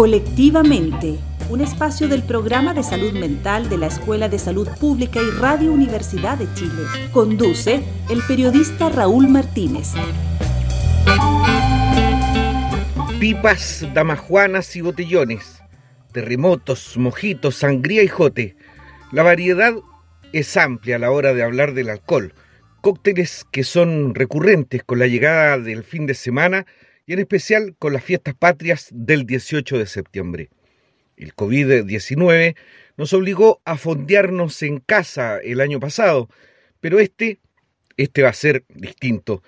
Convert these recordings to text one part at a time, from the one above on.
Colectivamente, un espacio del programa de salud mental de la Escuela de Salud Pública y Radio Universidad de Chile. Conduce el periodista Raúl Martínez. Pipas, damajuanas y botellones, terremotos, mojitos, sangría y jote. La variedad es amplia a la hora de hablar del alcohol. Cócteles que son recurrentes con la llegada del fin de semana y en especial con las fiestas patrias del 18 de septiembre. El COVID-19 nos obligó a fondearnos en casa el año pasado, pero este, este va a ser distinto.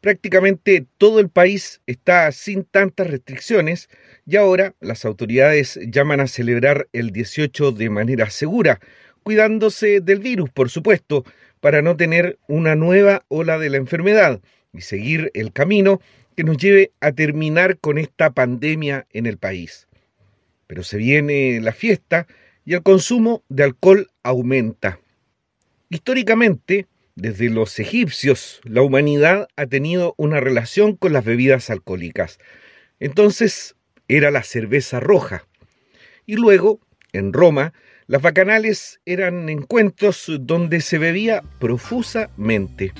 Prácticamente todo el país está sin tantas restricciones y ahora las autoridades llaman a celebrar el 18 de manera segura, cuidándose del virus, por supuesto, para no tener una nueva ola de la enfermedad y seguir el camino que nos lleve a terminar con esta pandemia en el país. Pero se viene la fiesta y el consumo de alcohol aumenta. Históricamente, desde los egipcios, la humanidad ha tenido una relación con las bebidas alcohólicas. Entonces era la cerveza roja. Y luego, en Roma, las bacanales eran encuentros donde se bebía profusamente.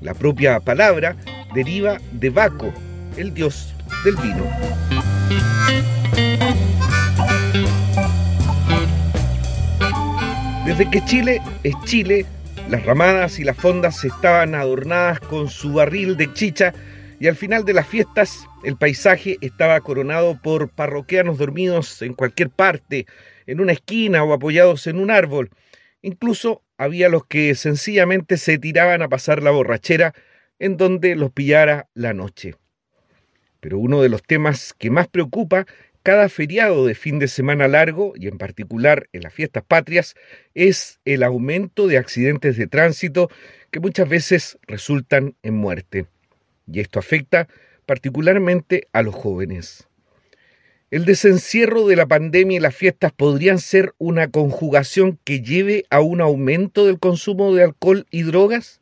La propia palabra deriva de Baco, el dios del vino. Desde que Chile es Chile, las ramadas y las fondas estaban adornadas con su barril de chicha y al final de las fiestas el paisaje estaba coronado por parroquianos dormidos en cualquier parte, en una esquina o apoyados en un árbol. Incluso había los que sencillamente se tiraban a pasar la borrachera en donde los pillara la noche. Pero uno de los temas que más preocupa cada feriado de fin de semana largo, y en particular en las fiestas patrias, es el aumento de accidentes de tránsito que muchas veces resultan en muerte. Y esto afecta particularmente a los jóvenes. El desencierro de la pandemia y las fiestas podrían ser una conjugación que lleve a un aumento del consumo de alcohol y drogas.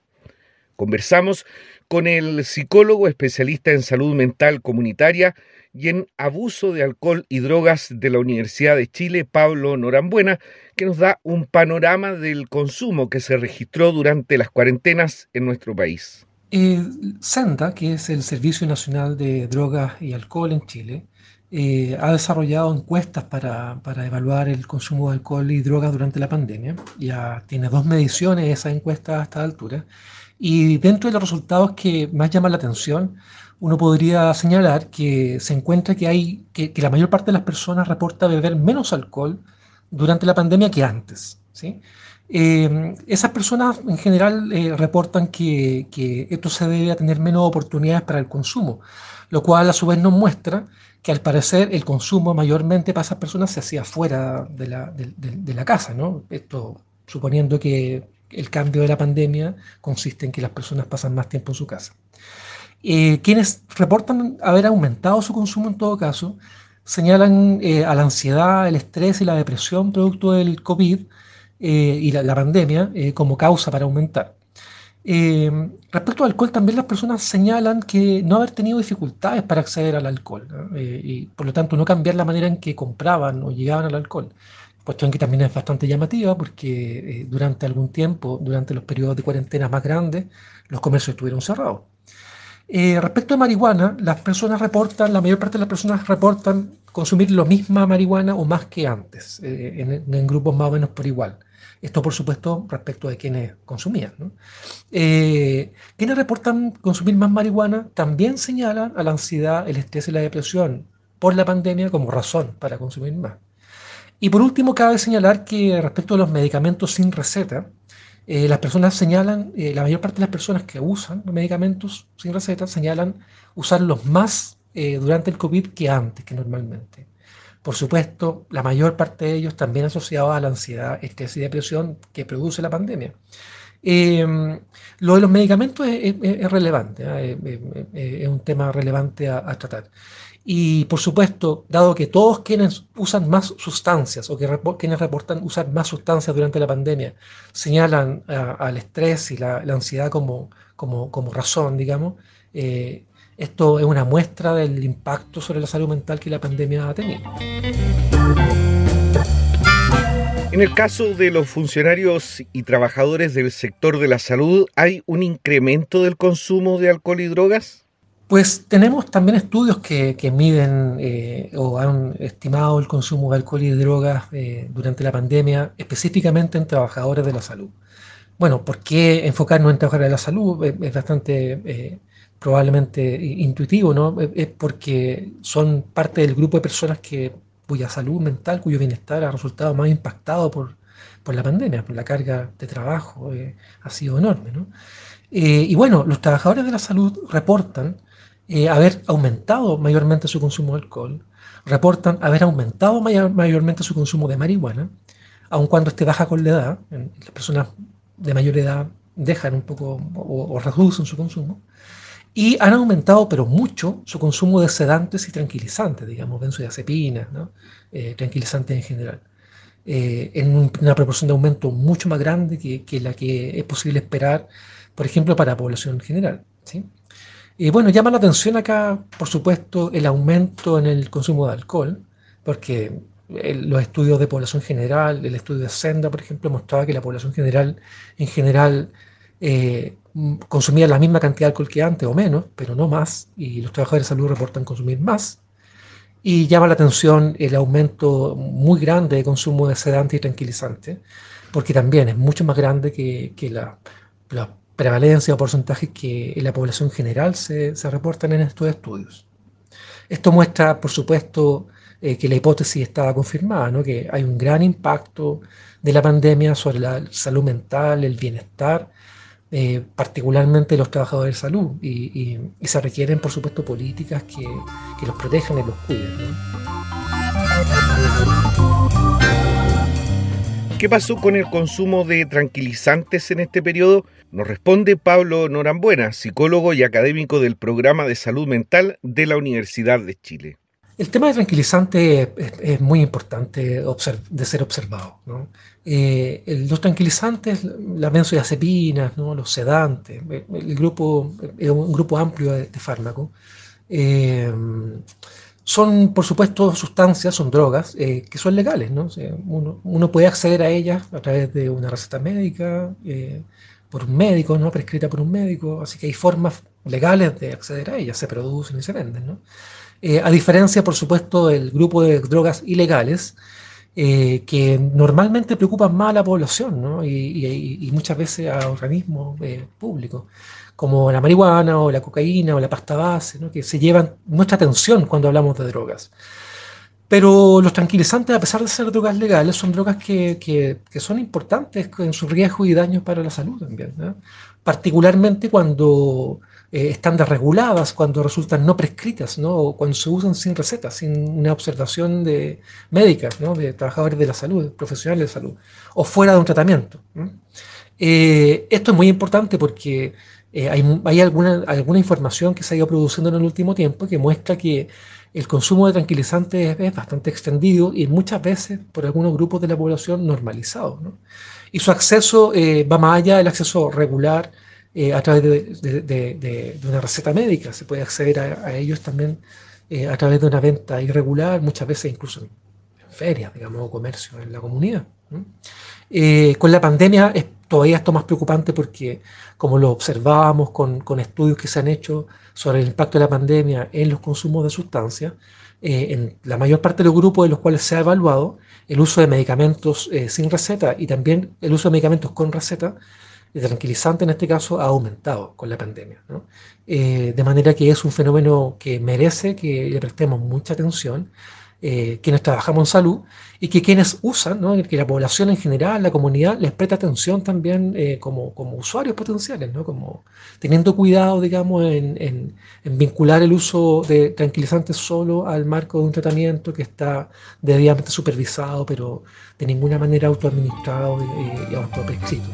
Conversamos con el psicólogo especialista en salud mental comunitaria y en abuso de alcohol y drogas de la Universidad de Chile, Pablo Norambuena, que nos da un panorama del consumo que se registró durante las cuarentenas en nuestro país. El SENDA, que es el Servicio Nacional de Drogas y Alcohol en Chile, eh, ha desarrollado encuestas para, para, evaluar el consumo de alcohol y drogas durante la pandemia. Ya tiene dos mediciones esa encuesta a esta altura. Y dentro de los resultados que más llaman la atención, uno podría señalar que se encuentra que, hay, que, la mayor parte de las personas reporta beber menos alcohol durante la pandemia que antes. ¿sí? Eh, esas personas en general eh, reportan que, que, esto se debe a tener menos oportunidades para el consumo, lo cual a su vez nos muestra que al parecer el consumo mayormente para esas personas se hacía fuera de la, de, de la casa, ¿no? Esto suponiendo que el cambio de la pandemia consiste en que las personas pasan más tiempo en su casa. Eh, quienes reportan haber aumentado su consumo en todo caso, señalan eh, a la ansiedad, el estrés y la depresión producto del COVID eh, y la, pandemia como causa para aumentar. respecto al alcohol, también las personas señalan que no haber tenido dificultades para acceder al alcohol y por lo tanto no cambiar la manera en que compraban o llegaban al alcohol cuestión que también es bastante llamativa porque eh, durante algún tiempo, durante los periodos de cuarentena más grandes, los comercios estuvieron cerrados. Eh, respecto a marihuana, las personas reportan, la mayor parte de las personas reportan consumir lo misma marihuana o más que antes, eh, en, grupos más o menos por igual. Esto, por supuesto, respecto de quienes consumían. quienes reportan consumir más marihuana también señalan a la ansiedad, el estrés y la depresión por la pandemia como razón para consumir más. Y por último, cabe señalar que respecto a los medicamentos sin receta, eh, las personas señalan, eh, la mayor parte de las personas que usan medicamentos sin receta señalan usarlos más eh, durante el COVID que antes, que normalmente. Por supuesto, la mayor parte de ellos también asociados a la ansiedad, estrés y depresión que produce la pandemia. Em, lo de los medicamentos es, relevante, es, un tema relevante a tratar. Y por supuesto, dado que todos quienes usan más sustancias o que quienes reportan usar más sustancias durante la pandemia señalan al estrés y la, ansiedad como, como, como, razón, digamos, eh, Esto es una muestra del impacto sobre la salud mental que la pandemia ha tenido. En el caso de los funcionarios y trabajadores del sector de la salud, ¿hay un incremento del consumo de alcohol y drogas? Pues tenemos también estudios que, miden eh, o han estimado el consumo de alcohol y drogas eh, durante la pandemia, específicamente en trabajadores de la salud. Bueno, ¿por qué enfocarnos en trabajadores de la salud? Es, bastante eh, probablemente intuitivo, ¿no? Es porque son parte del grupo de personas que, cuya salud mental, cuyo bienestar ha resultado más impactado por, por la pandemia, por la carga de trabajo, ha sido enorme, ¿no? y bueno, los trabajadores de la salud reportan eh, haber aumentado mayormente su consumo de alcohol, reportan haber aumentado mayormente su consumo de marihuana, aun cuando esté baja con la edad, las personas de mayor edad dejan un poco o, reducen su consumo, y han aumentado, pero mucho, su consumo de sedantes y tranquilizantes, digamos, benzodiazepinas, ¿no? Eh, tranquilizantes en general, eh, en una proporción de aumento mucho más grande que, que, la que es posible esperar, por ejemplo, para la población en general. ¿sí? Y bueno, llama la atención acá, por supuesto, el aumento en el consumo de alcohol, porque los estudios de población general, el estudio de Senda, por ejemplo, mostraba que la población general, en general, eh, consumía la misma cantidad de alcohol que antes o menos, pero no más, y los trabajadores de salud reportan consumir más. Y llama la atención el aumento muy grande de consumo de sedante y tranquilizante, porque también es mucho más grande que, la, la prevalencia o porcentajes que en la población general se, reportan en estos estudios. Esto muestra, por supuesto, eh, que la hipótesis está confirmada, que hay un gran impacto de la pandemia sobre la salud mental, el bienestar, eh, particularmente los trabajadores de salud, y, se requieren, por supuesto, políticas que, los protejan y los cuiden. ¿Qué pasó con el consumo de tranquilizantes en este periodo? Nos responde Pablo Norambuena, psicólogo y académico del programa de salud mental de la Universidad de Chile. El tema de tranquilizantes es, muy importante de ser observado. Eh, los tranquilizantes, las benzodiazepinas, los sedantes, el grupo un grupo amplio de, fármacos. Eh, son, por supuesto, sustancias, son drogas eh, que son legales, ¿no? uno, puede acceder a ellas a través de una receta médica, por un médico, ¿no? Prescrita por un médico, así que hay formas legales de acceder a ellas, se producen y se venden, ¿no? Eh, a diferencia, por supuesto, del grupo de drogas ilegales, que normalmente preocupan más a la población, ¿no? y, muchas veces a organismos públicos como la marihuana o la cocaína o la pasta base, que se llevan nuestra atención cuando hablamos de drogas. Pero los tranquilizantes, a pesar de ser drogas legales, son drogas que, que, son importantes en su riesgo y daños para la salud también. Particularmente cuando eh, están desreguladas, cuando resultan no prescritas, ¿no? o cuando se usan sin receta, sin una observación de médica, ¿no? de trabajadores de la salud, profesionales de salud, o fuera de un tratamiento. Eh, esto es muy importante porque eh, hay, alguna, alguna información que se ha ido produciendo en el último tiempo que muestra que el consumo de tranquilizantes es, bastante extendido y muchas veces por algunos grupos de la población normalizado. Y su acceso eh, va más allá del acceso regular eh, a través de, una receta médica. Se puede acceder a, ellos también a través de una venta irregular, muchas veces incluso en, ferias, digamos, o comercio en la comunidad. con la pandemia es todavía esto más preocupante porque, como lo observábamos con, estudios que se han hecho sobre el impacto de la pandemia en los consumos de sustancias, eh, en la mayor parte de los grupos en los cuales se ha evaluado el uso de medicamentos eh, sin receta y también el uso de medicamentos con receta, de tranquilizante en este caso, ha aumentado con la pandemia. Eh, de manera que es un fenómeno que merece que le prestemos mucha atención eh, quienes trabajamos en salud y que quienes usan, que la población en general, la comunidad, les presta atención también eh, como, como, usuarios potenciales, ¿no? como teniendo cuidado, digamos, en, en, vincular el uso de tranquilizantes solo al marco de un tratamiento que está debidamente supervisado, pero de ninguna manera autoadministrado y, y autoprescrito.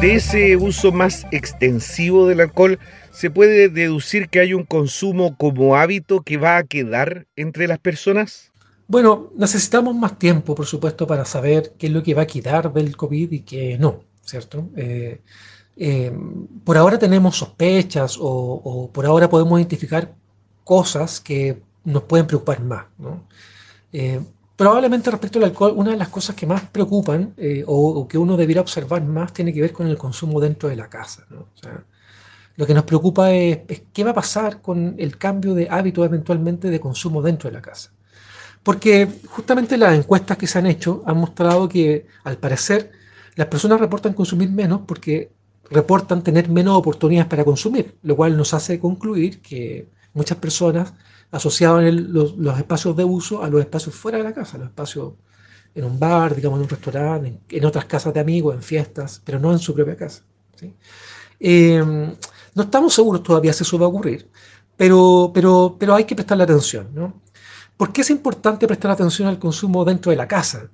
De ese uso más extensivo del alcohol, ¿Se puede deducir que hay un consumo como hábito que va a quedar entre las personas? Bueno, necesitamos más tiempo, por supuesto, para saber qué es lo que va a quedar del COVID y qué no, ¿cierto? Eh, por ahora tenemos sospechas o, por ahora podemos identificar cosas que nos pueden preocupar más. Probablemente respecto al alcohol, una de las cosas que más preocupan o, que uno debiera observar más tiene que ver con el consumo dentro de la casa. Lo que nos preocupa es, qué va a pasar con el cambio de hábito eventualmente de consumo dentro de la casa. Porque justamente las encuestas que se han hecho han mostrado que al parecer las personas reportan consumir menos porque reportan tener menos oportunidades para consumir, lo cual nos hace concluir que muchas personas asociaban los, espacios de uso a los espacios fuera de la casa, los espacios en un bar, digamos, en un restaurante, en, otras casas de amigos, en fiestas, pero no en su propia casa. Eh, no estamos seguros todavía si eso va a ocurrir, pero, pero, pero hay que prestarle atención. ¿no? ¿Por qué es importante prestar atención al consumo dentro de la casa?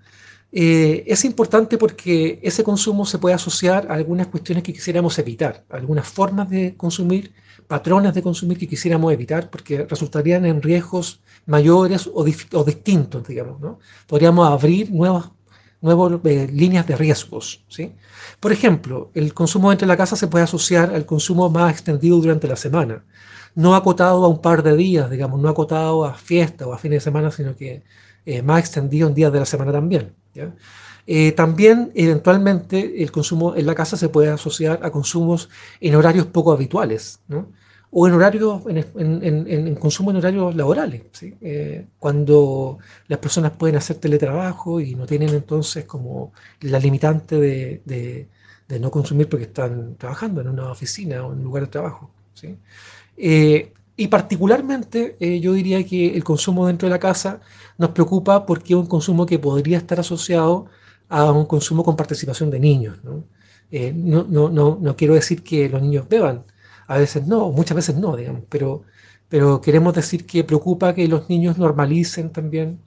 Eh, es importante porque ese consumo se puede asociar a algunas cuestiones que quisiéramos evitar, algunas formas de consumir, patrones de consumir que quisiéramos evitar, porque resultarían en riesgos mayores o, distintos, digamos. ¿no? Podríamos abrir nuevas, eh, líneas de riesgos. ¿sí? Por ejemplo, el consumo dentro de la casa se puede asociar al consumo más extendido durante la semana, no acotado a un par de días, digamos, no acotado a fiesta o a fines de semana, sino que eh, más extendido en días de la semana también. Eh, también, eventualmente, el consumo en la casa se puede asociar a consumos en horarios poco habituales. ¿no? o en horarios, en, consumo en horarios laborales, eh, cuando las personas pueden hacer teletrabajo y no tienen entonces como la limitante de, no consumir porque están trabajando en una oficina o en un lugar de trabajo. Eh, y particularmente yo diría que el consumo dentro de la casa nos preocupa porque es un consumo que podría estar asociado a un consumo con participación de niños. no, eh, no, no, no quiero decir que los niños beban, a veces no, muchas veces no, digamos, pero, pero queremos decir que preocupa que los niños normalicen también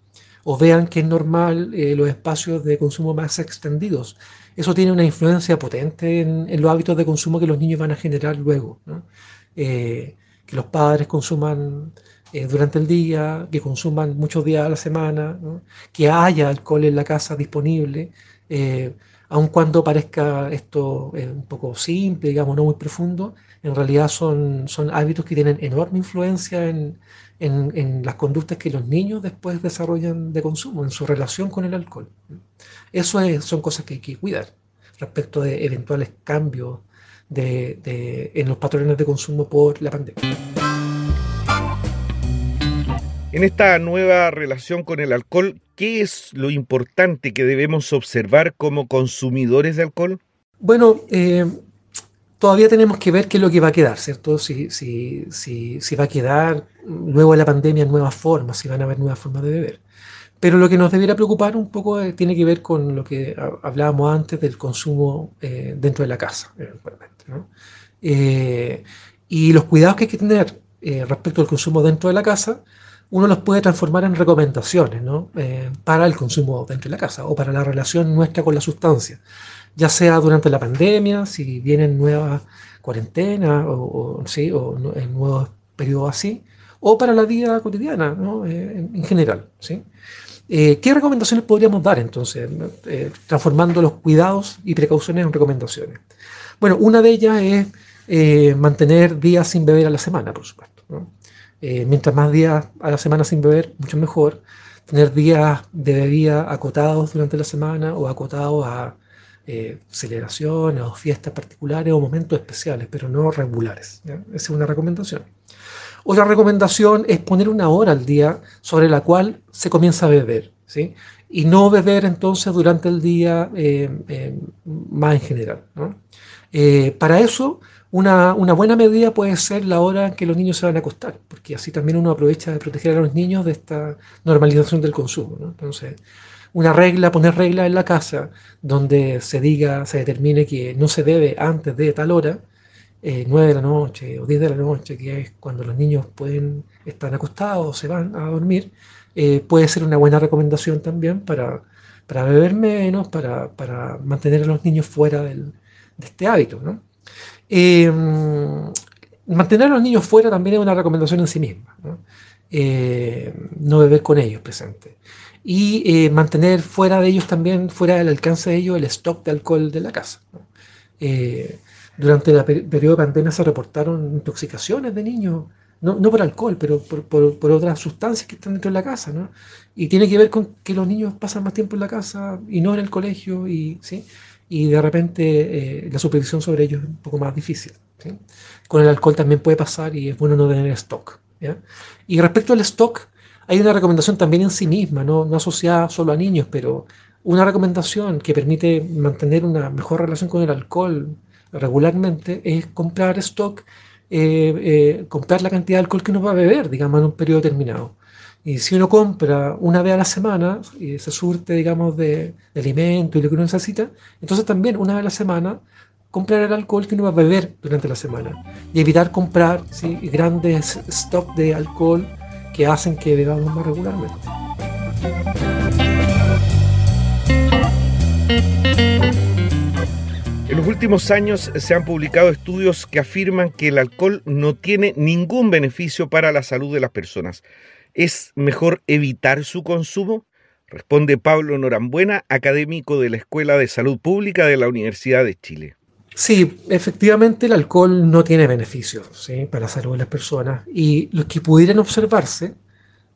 o vean que es normal eh, los espacios de consumo más extendidos. Eso tiene una influencia potente en, los hábitos de consumo que los niños van a generar luego. Eh, que los padres consuman eh, durante el día, que consuman muchos días a la semana, que haya alcohol en la casa disponible aun cuando parezca esto eh, un poco simple, digamos, no muy profundo, en realidad son, son hábitos que tienen enorme influencia en, las conductas que los niños después desarrollan de consumo, en su relación con el alcohol. Eso son cosas que hay que cuidar respecto de eventuales cambios en los patrones de consumo por la pandemia. En esta nueva relación con el alcohol, ¿qué es lo importante que debemos observar como consumidores de alcohol? Bueno, eh, todavía tenemos que ver qué es lo que va a quedar, ¿cierto? Si, si, si, si va a quedar luego de la pandemia nuevas formas, si van a haber nuevas formas de beber. Pero lo que nos debiera preocupar un poco eh, tiene que ver con lo que hablábamos antes del consumo eh, dentro de la casa, eventualmente. ¿no? y los cuidados que hay que tener respecto al consumo dentro de la casa uno los puede transformar en recomendaciones ¿no? Eh, para el consumo dentro de la casa o para la relación nuestra con la sustancia, ya sea durante la pandemia, si vienen nuevas cuarentenas o, ¿sí? o en nuevos periodos así, o para la vida cotidiana ¿no? Eh, en, general. ¿sí? Eh, ¿Qué recomendaciones podríamos dar entonces, transformando los cuidados y precauciones en recomendaciones? Bueno, una de ellas es mantener días sin beber a la semana, por supuesto. Eh, mientras más días a la semana sin beber, mucho mejor. Tener días de bebida acotados durante la semana o acotados a eh, celebraciones o fiestas particulares o momentos especiales, pero no regulares. Esa es una recomendación. Otra recomendación es poner una hora al día sobre la cual se comienza a beber, ¿sí? Y no beber entonces durante el día eh, más en general. para eso una, buena medida puede ser la hora en que los niños se van a acostar, porque así también uno aprovecha de proteger a los niños de esta normalización del consumo. Entonces, una regla, poner regla en la casa donde se diga, se determine que no se debe antes de tal hora, eh, 9 de la noche o 10 de la noche, que es cuando los niños pueden estar acostados o se van a dormir, eh, puede ser una buena recomendación también para, para beber menos, para, para mantener a los niños fuera de este hábito. ¿no? Em, mantener a los niños fuera también es una recomendación en sí misma. No, eh, beber con ellos presente. Y eh, mantener fuera de ellos también, fuera del alcance de ellos, el stock de alcohol de la casa. Eh, Durante el periodo de pandemia se reportaron intoxicaciones de niños, no, no por alcohol, pero por, por, por, otras sustancias que están dentro de la casa, ¿no? Y tiene que ver con que los niños pasan más tiempo en la casa y no en el colegio, y, ¿sí? y de repente eh, la supervisión sobre ellos es un poco más difícil. ¿sí? Con el alcohol también puede pasar y es bueno no tener stock. ¿ya? Y respecto al stock, hay una recomendación también en sí misma, no, no asociada solo a niños, pero una recomendación que permite mantener una mejor relación con el alcohol regularmente es comprar stock, eh, eh, comprar la cantidad de alcohol que uno va a beber, digamos, en un periodo determinado. Y si uno compra una vez a la semana y se surte, digamos, de, alimento y lo que uno necesita, entonces también una vez a la semana comprar el alcohol que uno va a beber durante la semana y evitar comprar grandes stocks de alcohol que hacen que bebamos más regularmente. En los últimos años se han publicado estudios que afirman que el alcohol no tiene ningún beneficio para la salud de las personas. ¿Es mejor evitar su consumo? Responde Pablo Norambuena, académico de la Escuela de Salud Pública de la Universidad de Chile. Sí, efectivamente el alcohol no tiene beneficios para la salud de las personas y los que pudieran observarse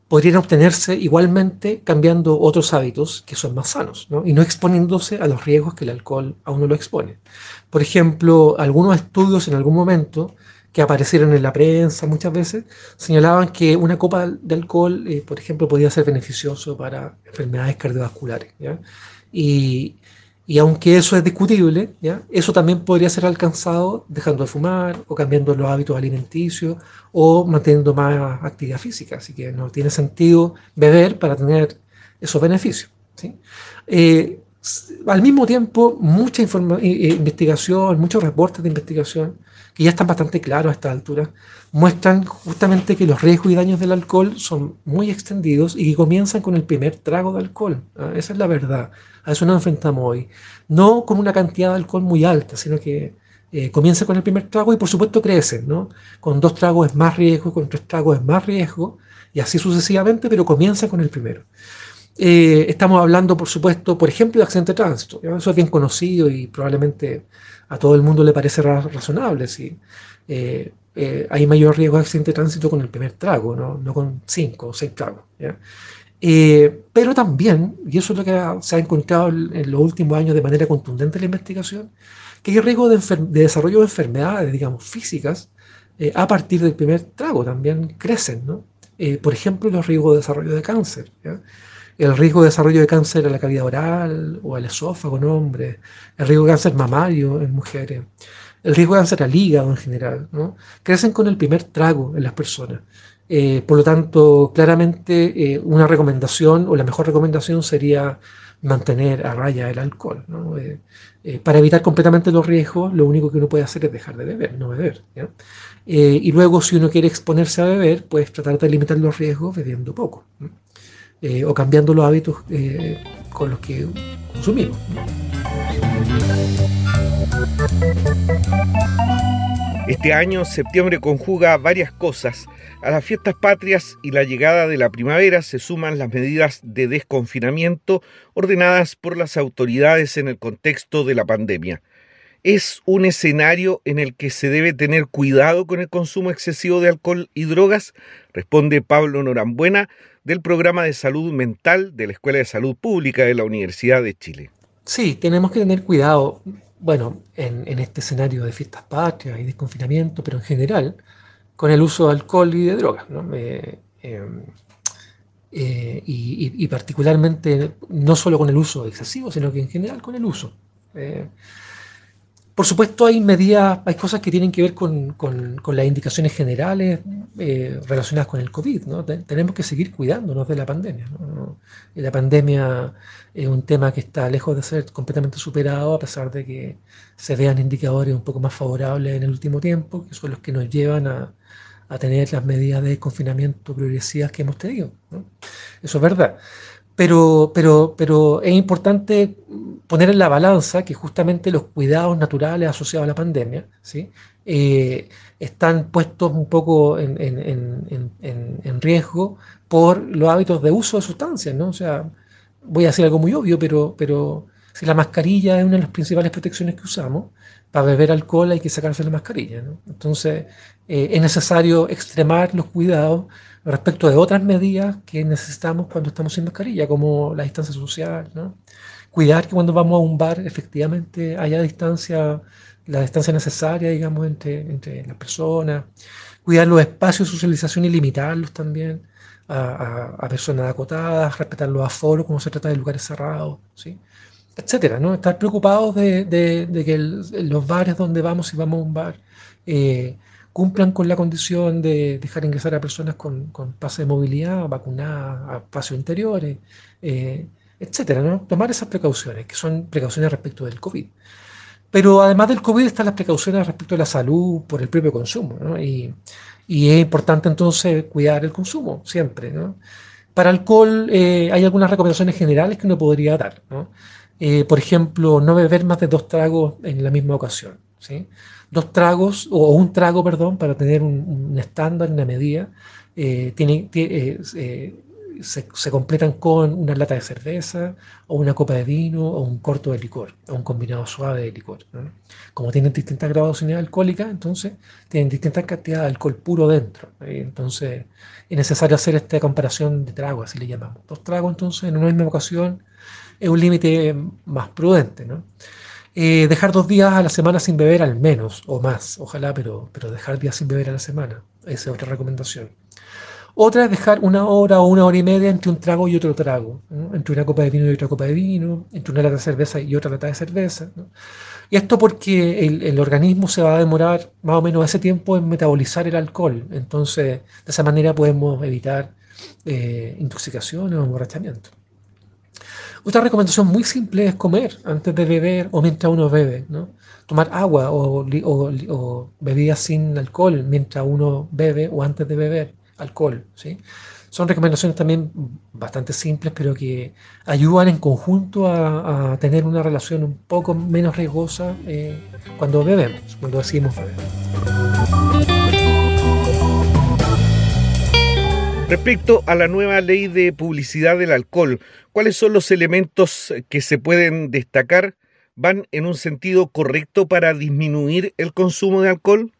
podrían obtenerse igualmente cambiando otros hábitos que son más sanos y no exponiéndose a los riesgos que el alcohol a uno lo expone. Por ejemplo, algunos estudios en algún momento que aparecieron en la prensa muchas veces, señalaban que una copa de alcohol, eh, por ejemplo, podía ser beneficioso para enfermedades cardiovasculares. Y, y, aunque eso es discutible, eso también podría ser alcanzado dejando de fumar o cambiando los hábitos alimenticios o manteniendo más actividad física. Así que no tiene sentido beber para tener esos beneficios. Eh, al mismo tiempo, mucha investigación, muchos reportes de investigación que ya están bastante claros a esta altura, muestran justamente que los riesgos y daños del alcohol son muy extendidos y que comienzan con el primer trago de alcohol. ¿ah? Esa es la verdad. A eso nos enfrentamos hoy. No con una cantidad de alcohol muy alta, sino que eh, comienza con el primer trago y por supuesto crecen. ¿no? Con dos tragos es más riesgo, con tres tragos es más riesgo, y así sucesivamente, pero comienza con el primero. Eh, estamos hablando, por supuesto, por ejemplo, de accidente de tránsito. Eso es bien conocido y probablemente a todo el mundo le parece razonable. ¿sí? Eh, eh, hay mayor riesgo de accidente de tránsito con el primer trago, no, no con cinco o seis tragos. pero también, y eso es lo que se ha encontrado en los últimos años de manera contundente en la investigación, que hay riesgo de, desarrollo de enfermedades, digamos, físicas, a partir del primer trago también crecen. ¿no? por ejemplo, los riesgos de desarrollo de cáncer. ¿ya? El riesgo de desarrollo de cáncer a la cavidad oral o al esófago en hombres, el riesgo de cáncer mamario en mujeres, el riesgo de cáncer al hígado en general, crecen con el primer trago en las personas. Eh, por lo tanto, claramente eh, una recomendación o la mejor recomendación sería mantener a raya el alcohol. Eh, para evitar completamente los riesgos, lo único que uno puede hacer es dejar de beber, no beber. y luego, si uno quiere exponerse a beber, pues tratar de limitar los riesgos bebiendo poco. Eh, o cambiando los hábitos eh, con los que consumimos. Este año, septiembre, conjuga varias cosas. A las fiestas patrias y la llegada de la primavera se suman las medidas de desconfinamiento ordenadas por las autoridades en el contexto de la pandemia. ¿Es un escenario en el que se debe tener cuidado con el consumo excesivo de alcohol y drogas? Responde Pablo Norambuena, del programa de salud mental de la Escuela de Salud Pública de la Universidad de Chile. Sí, tenemos que tener cuidado, bueno, en, este escenario de fiestas patrias y desconfinamiento, pero en general, con el uso de alcohol y de drogas, ¿no? Eh, em, eh, y, particularmente no solo con el uso excesivo, sino que en general con el uso. Eh, por supuesto, hay medidas, hay cosas que tienen que ver con, las indicaciones generales eh, relacionadas con el COVID. ¿no? tenemos que seguir cuidándonos de la pandemia. La pandemia es un tema que está lejos de ser completamente superado, a pesar de que se vean indicadores un poco más favorables en el último tiempo, que son los que nos llevan a, tener las medidas de confinamiento progresivas que hemos tenido. Eso es verdad. Pero, pero, pero es importante poner en la balanza que justamente los cuidados naturales asociados a la pandemia ¿sí? Eh, están puestos un poco en, riesgo por los hábitos de uso de sustancias. ¿no? O sea, voy a decir algo muy obvio, pero, pero, Si la mascarilla es una de las principales protecciones que usamos, para beber alcohol hay que sacarse la mascarilla. Entonces, eh, es necesario extremar los cuidados respecto de otras medidas que necesitamos cuando estamos sin mascarilla, como la distancia social. Cuidar que cuando vamos a un bar efectivamente haya distancia, la distancia necesaria, digamos, entre, entre las personas. Cuidar los espacios de socialización y limitarlos también a, personas acotadas, respetar los aforos como se trata de lugares cerrados, ¿sí? Etcétera, ¿no? Estar preocupados de, que los bares donde vamos, si vamos a un bar, eh, cumplan con la condición de dejar ingresar a personas con, pase de movilidad, vacunadas, a espacios interiores, eh, etcétera, ¿no? Tomar esas precauciones, que son precauciones respecto del COVID. Pero además del COVID están las precauciones respecto a la salud por el propio consumo, ¿no? Y, es importante entonces cuidar el consumo, siempre. Para alcohol eh, hay algunas recomendaciones generales que uno podría dar. ¿no? Eh, por ejemplo, no beber más de dos tragos en la misma ocasión. ¿sí? Dos tragos, o un trago, perdón, para tener un, estándar, una medida, eh, tiene, se, completan con una lata de cerveza o una copa de vino o un corto de licor o un combinado suave de licor. Como tienen distintas graduaciones alcohólicas, entonces tienen distintas cantidades de alcohol puro dentro. Entonces es necesario hacer esta comparación de tragos, así le llamamos. Dos tragos entonces en una misma ocasión es un límite más prudente. Eh, dejar dos días a la semana sin beber al menos, o más, ojalá, pero, pero dejar días sin beber a la semana. Esa es otra recomendación. Otra es dejar una hora o una hora y media entre un trago y otro trago, entre una copa de vino y otra copa de vino, entre una lata de cerveza y otra lata de cerveza. Y esto porque el, organismo se va a demorar más o menos ese tiempo en metabolizar el alcohol. Entonces, de esa manera podemos evitar eh, intoxicaciones o emborrachamiento. Otra recomendación muy simple es comer antes de beber o mientras uno bebe. Tomar agua o, o bebidas sin alcohol mientras uno bebe o antes de beber alcohol. ¿sí? Son recomendaciones también bastante simples, pero que ayudan en conjunto a, tener una relación un poco menos riesgosa eh, cuando bebemos, cuando decidimos beber. Respecto a la nueva ley de publicidad del alcohol, ¿cuáles son los elementos que se pueden destacar? ¿Van en un sentido correcto para disminuir el consumo de alcohol?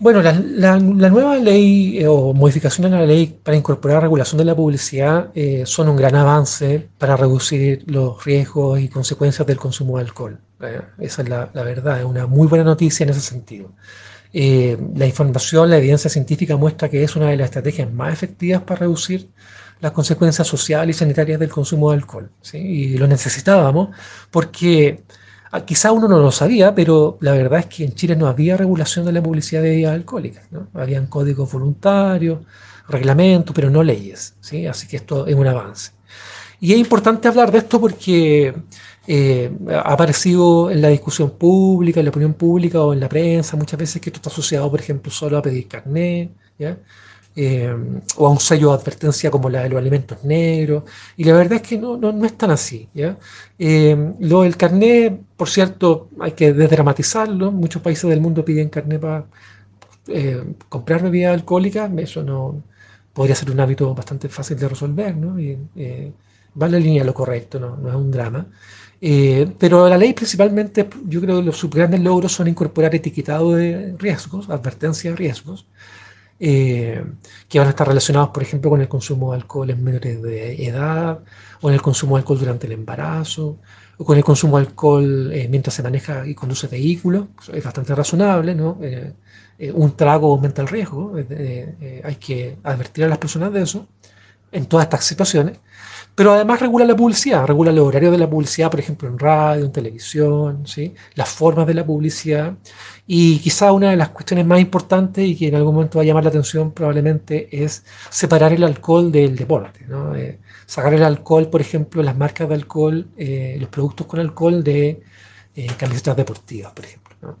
Bueno, la, nueva ley eh, o modificaciones a la ley para incorporar regulación de la publicidad eh, son un gran avance para reducir los riesgos y consecuencias del consumo de alcohol. Esa es la, verdad, es una muy buena noticia en ese sentido. La información, la evidencia científica muestra que es una de las estrategias más efectivas para reducir las consecuencias sociales y sanitarias del consumo de alcohol. Y lo necesitábamos porque Ah, quizá uno no lo sabía, pero la verdad es que en Chile no había regulación de la publicidad de bebidas alcohólicas. ¿no? Habían códigos voluntarios, reglamentos, pero no leyes. ¿sí? Así que esto es un avance. Y es importante hablar de esto porque eh, ha aparecido en la discusión pública, en la opinión pública o en la prensa muchas veces que esto está asociado, por ejemplo, solo a pedir carnet. ¿ya? Eh, o a un sello de advertencia como la de los alimentos negros. Y la verdad es que no, no, no es tan así. ¿ya? Eh, lo del carnet, por cierto, hay que desdramatizarlo. Muchos países del mundo piden carnet para comprar bebidas alcohólicas. Eso no podría ser un hábito bastante fácil de resolver. ¿no? Va en la línea lo correcto, no, no es un drama. pero la ley principalmente, yo creo que los grandes logros son incorporar etiquetado de riesgos, advertencia de riesgos, eh, que van a estar relacionados, por ejemplo, con el consumo de alcohol en menores de edad, o en el consumo de alcohol durante el embarazo, o con el consumo de alcohol eh, mientras se maneja y conduce vehículos. Es bastante razonable, ¿no? Eh, un trago aumenta el riesgo, hay que advertir a las personas de eso en todas estas situaciones. Pero además regula la publicidad, regula los horarios de la publicidad, por ejemplo, en radio, en televisión, ¿sí? las formas de la publicidad. Y quizá una de las cuestiones más importantes y que en algún momento va a llamar la atención probablemente es separar el alcohol del deporte. ¿no? Eh, sacar el alcohol, por ejemplo, las marcas de alcohol, eh, los productos con alcohol de eh, camisetas deportivas, por ejemplo. ¿no?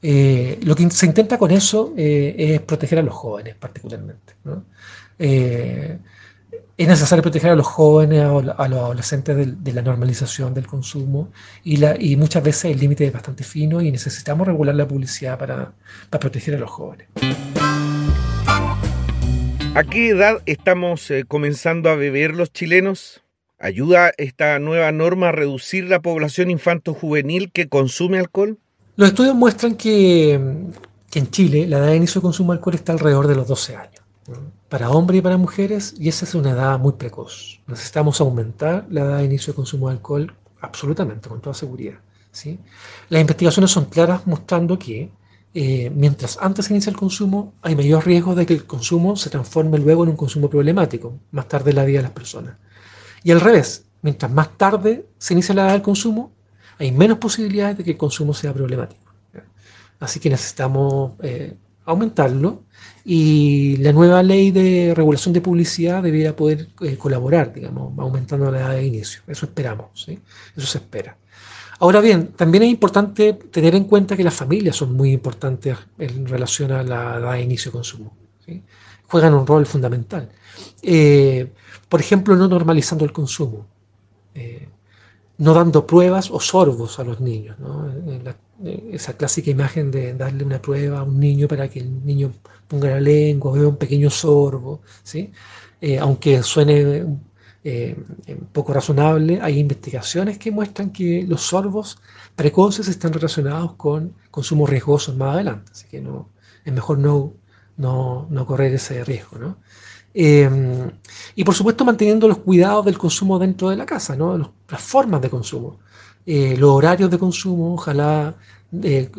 lo que se intenta con eso es proteger a los jóvenes particularmente. ¿no? Es necesario proteger a los jóvenes, a los adolescentes de, la normalización del consumo y, la, y muchas veces el límite es bastante fino y necesitamos regular la publicidad para, para proteger a los jóvenes. ¿A qué edad estamos eh, comenzando a beber los chilenos? ¿Ayuda esta nueva norma a reducir la población infanto-juvenil que consume alcohol? Los estudios muestran que, en Chile la edad de inicio de consumo de alcohol está alrededor de los 12 años. Para hombres y para mujeres, y esa es una edad muy precoz. Necesitamos aumentar la edad de inicio de consumo de alcohol absolutamente, con toda seguridad. ¿sí? Las investigaciones son claras mostrando que eh, mientras antes se inicia el consumo, hay mayor riesgo de que el consumo se transforme luego en un consumo problemático, más tarde en la vida de las personas. Y al revés, mientras más tarde se inicia la edad del consumo, hay menos posibilidades de que el consumo sea problemático. Así que necesitamos eh, aumentarlo y la nueva ley de regulación de publicidad debería poder eh, colaborar, digamos, aumentando la edad de inicio. Eso esperamos, eso se espera. Ahora bien, también es importante tener en cuenta que las familias son muy importantes en relación a la edad de inicio de consumo. Juegan un rol fundamental. Eh, por ejemplo, no normalizando el consumo, eh, no dando pruebas o sorbos a los niños. Eh, esa clásica imagen de darle una prueba a un niño para que el niño ponga la lengua, beba un pequeño sorbo, ¿sí? aunque suene eh, poco razonable, hay investigaciones que muestran que los sorbos precoces están relacionados con consumos riesgosos más adelante, así que no, es mejor no, no, no correr ese riesgo. ¿no? Em, y por supuesto manteniendo los cuidados del consumo dentro de la casa, ¿no? las formas de consumo, eh, los horarios de consumo, ojalá eh,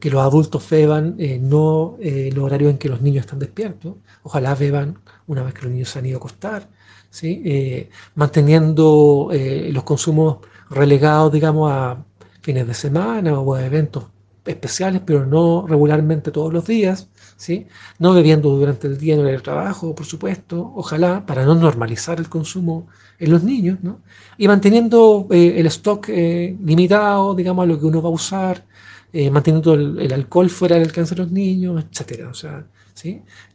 que los adultos beban, no los horarios en que los niños están despiertos, ojalá beban una vez que los niños se han ido a acostar, ¿sí? Eh, manteniendo eh, los consumos relegados, digamos, a fines de semana o a eventos especiales, pero no regularmente todos los días, ¿sí? no bebiendo durante el día en el trabajo, por supuesto, ojalá, para no normalizar el consumo en los niños, y manteniendo eh, el stock limitado, digamos, a lo que uno va a usar, manteniendo el, alcohol fuera del alcance de los niños, etcétera. O sea,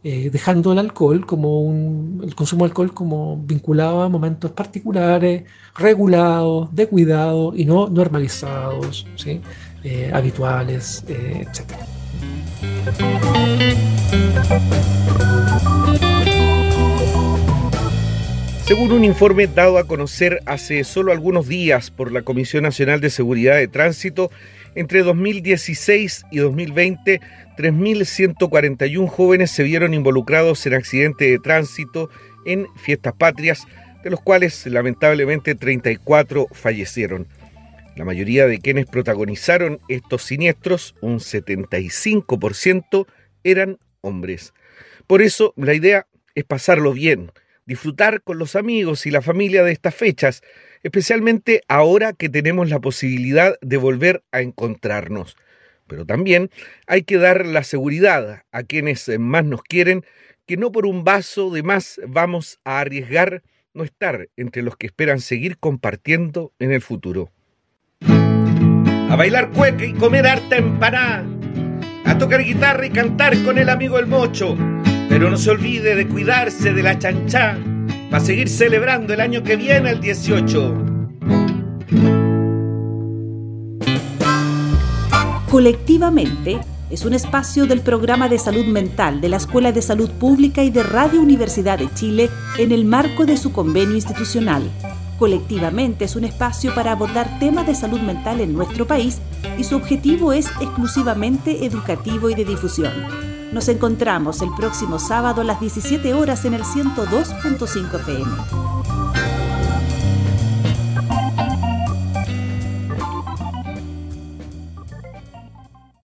eh, dejando el alcohol como un, el consumo de alcohol como vinculado a momentos particulares, regulados, de cuidado y no normalizados, eh, habituales, eh, etc. Según un informe dado a conocer hace solo algunos días por la Comisión Nacional de Seguridad de Tránsito, entre 2016 y 2020 3.141 jóvenes se vieron involucrados en accidentes de tránsito en fiestas patrias, de los cuales lamentablemente 34 fallecieron. La mayoría de quienes protagonizaron estos siniestros, un 75%, eran hombres. Por eso la idea es pasarlo bien, disfrutar con los amigos y la familia de estas fechas, especialmente ahora que tenemos la posibilidad de volver a encontrarnos. Pero también hay que dar la seguridad a quienes más nos quieren que no por un vaso de más vamos a arriesgar no estar entre los que esperan seguir compartiendo en el futuro. A bailar cueca y comer harta empanada. A tocar guitarra y cantar con el amigo el mocho. Pero no se olvide de cuidarse de la chanchá para seguir celebrando el año que viene el 18. Colectivamente es un espacio del programa de salud mental de la Escuela de Salud Pública y de Radio Universidad de Chile en el marco de su convenio institucional. Colectivamente es un espacio para abordar temas de salud mental en nuestro país y su objetivo es exclusivamente educativo y de difusión. Nos encontramos el próximo sábado a las 17 horas en el 102.5 FM.